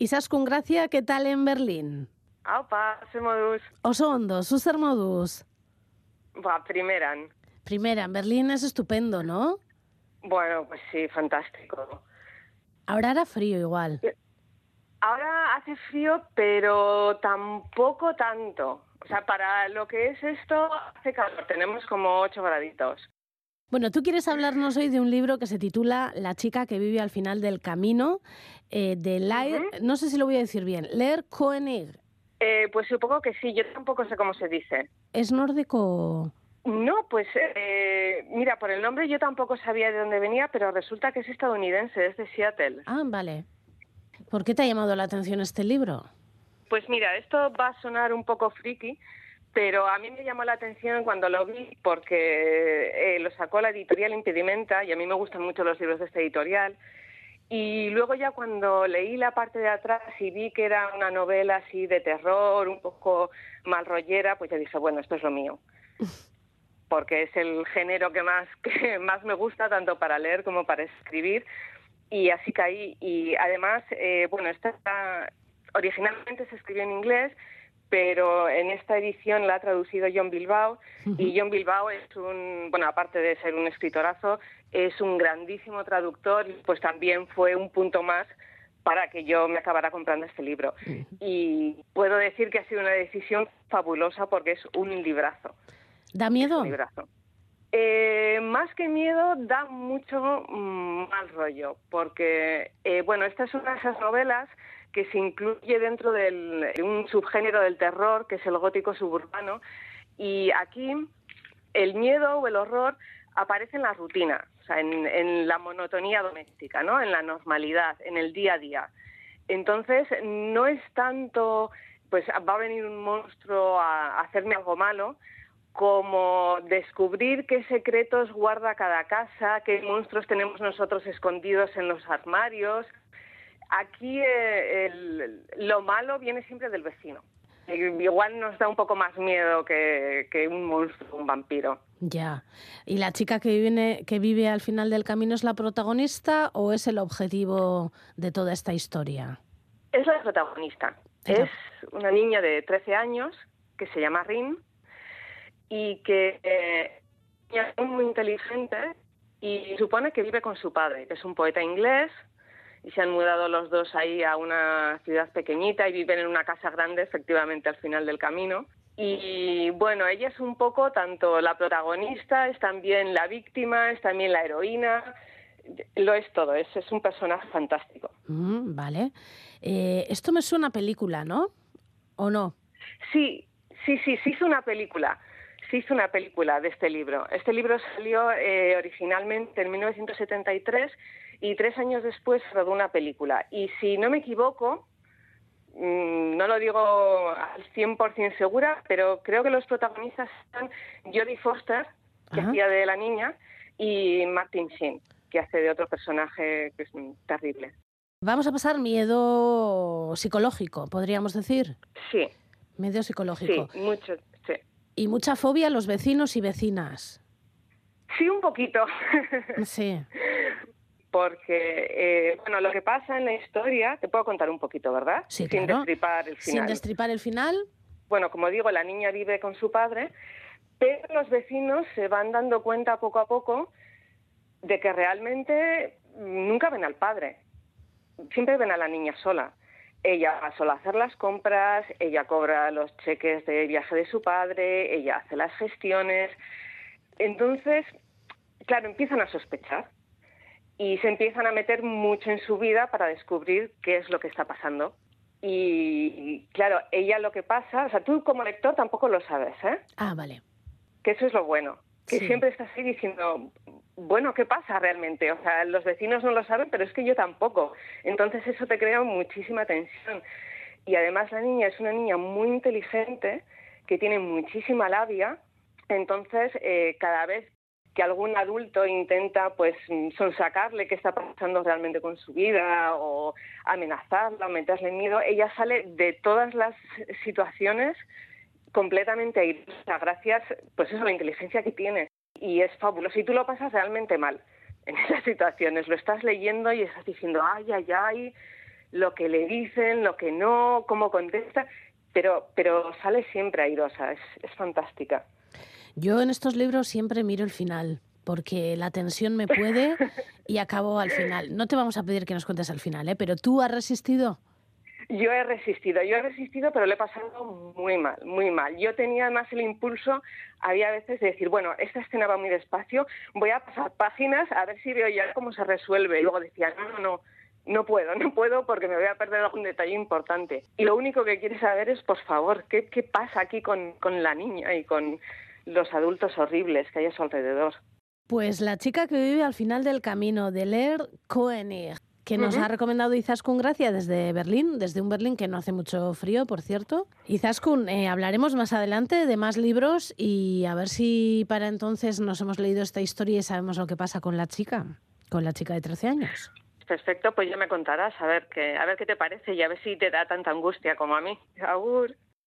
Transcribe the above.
Izaskun Gracia, ¿qué tal en Berlín? Aupa, ze moduz. Oso ondo, zu zer moduz? Ba, primeran. Primera, en Berlín es estupendo, ¿no? Bueno, pues sí, fantástico. Ahora hará frío igual. Ahora hace frío, pero tampoco tanto. O sea, para lo que es esto, hace calor. Tenemos como 8 graditos. Bueno, tú quieres hablarnos hoy de un libro que se titula La chica que vive al final del camino, eh, de Lair, no sé si lo voy a decir bien, Lair Koenig. Eh, pues supongo que sí, yo tampoco sé cómo se dice. ¿Es nórdico? No, pues eh, mira, por el nombre yo tampoco sabía de dónde venía, pero resulta que es estadounidense, es de Seattle. Ah, vale. ¿Por qué te ha llamado la atención este libro? Pues mira, esto va a sonar un poco friki, pero a mí me llamó la atención cuando lo vi porque eh, lo sacó la editorial Impedimenta y a mí me gustan mucho los libros de esta editorial. Y luego ya cuando leí la parte de atrás y vi que era una novela así de terror, un poco mal rollera, pues ya dije, bueno, esto es lo mío. Porque es el género que más, que más me gusta, tanto para leer como para escribir. Y así caí. Y además, eh, bueno, esta originalmente se escribió en inglés, pero en esta edición la ha traducido John Bilbao y John Bilbao es un, bueno, aparte de ser un escritorazo, es un grandísimo traductor, pues también fue un punto más para que yo me acabara comprando este libro. Y puedo decir que ha sido una decisión fabulosa porque es un librazo. ¿Da miedo? Un librazo. Eh, más que miedo, da mucho mm, mal rollo, porque, eh, bueno, esta es una de esas novelas que se incluye dentro de un subgénero del terror, que es el gótico suburbano, y aquí el miedo o el horror aparece en la rutina, o sea, en, la monotonía doméstica, ¿no? en la normalidad, en el día a día. Entonces, no es tanto, pues va a venir un monstruo a hacerme algo malo, como descubrir qué secretos guarda cada casa, qué monstruos tenemos nosotros escondidos en los armarios, Aquí eh, lo malo viene siempre del vecino. Igual nos da un poco más miedo que, un monstruo, un vampiro. Ya. ¿Y la chica que vive, que vive al final del camino es la protagonista o es el objetivo de toda esta historia? Es la protagonista. Es una niña de 13 años que se llama Rin y que eh, es muy inteligente y supone que vive con su padre, que es un poeta inglés y se han mudado los dos ahí a una ciudad pequeñita y viven en una casa grande, efectivamente, al final del camino. Y bueno, ella es un poco tanto la protagonista, es también la víctima, es también la heroína, lo es todo, es, es un personaje fantástico. Mm, vale. Eh, esto me suena a película, ¿no? ¿O no? Sí, sí, sí, se hizo una película. Se hizo una película de este libro. Este libro salió eh, originalmente en 1973 y tres años después rodó una película. Y si no me equivoco, mm, no lo digo al 100% segura, pero creo que los protagonistas son Jodie Foster, que hacía de la niña, y Martin Sheen, que hace de otro personaje que es terrible. Vamos a pasar miedo psicológico, podríamos decir. Sí. Miedo psicológico. Sí, mucho, sí. Y mucha fobia a los vecinos y vecinas. Sí, un poquito. Sí. porque, eh, bueno, lo que pasa en la historia, te puedo contar un poquito, ¿verdad? Sí, Sin destripar el final. Sin destripar el final. Bueno, como digo, la niña vive con su padre, pero los vecinos se van dando cuenta poco a poco de que realmente nunca ven al padre, siempre ven a la niña sola. Ella va sola a hacer las compras, ella cobra los cheques de viaje de su padre, ella hace las gestiones. Entonces, claro, empiezan a sospechar y se empiezan a meter mucho en su vida para descubrir qué es lo que está pasando. Y claro, ella lo que pasa, o sea, tú como lector tampoco lo sabes, ¿eh? Ah, vale. Que eso es lo bueno, que siempre estás ahí diciendo, bueno, ¿qué pasa realmente? O sea, los vecinos no lo saben, pero es que yo tampoco. Entonces eso te crea muchísima tensión. Y además la niña es una niña muy inteligente, que tiene muchísima labia, entonces eh, cada vez que algún adulto intenta pues sonsacarle qué está pasando realmente con su vida o amenazarla o meterle miedo, ella sale de todas las situaciones completamente airosa gracias pues eso, a la inteligencia que tiene. Y es fabuloso. Y tú lo pasas realmente mal en esas situaciones, lo estás leyendo y estás diciendo ay, ay, ay, lo que le dicen, lo que no, cómo contesta, pero, pero sale siempre airosa, es, es fantástica. Yo en estos libros siempre miro el final, porque la tensión me puede y acabo al final. No te vamos a pedir que nos cuentes al final, ¿eh? pero tú has resistido. Yo he resistido, yo he resistido, pero lo he pasado muy mal, muy mal. Yo tenía más el impulso, había veces de decir, bueno, esta escena va muy despacio, voy a pasar páginas a ver si veo ya cómo se resuelve. Y luego decía, no, no, no, no puedo, no puedo porque me voy a perder algún detalle importante. Y lo único que quieres saber es, por favor, ¿qué, qué pasa aquí con, con la niña y con los adultos horribles que hay a su alrededor? Pues la chica que vive al final del camino de Leer Koenig que nos ha recomendado Izaskun Gracia desde Berlín, desde un Berlín que no hace mucho frío, por cierto. Izaskun, eh, hablaremos más adelante de más libros y a ver si para entonces nos hemos leído esta historia y sabemos lo que pasa con la chica, con la chica de 13 años. Perfecto, pues ya me contarás a ver qué, a ver qué te parece y a ver si te da tanta angustia como a mí. Agur.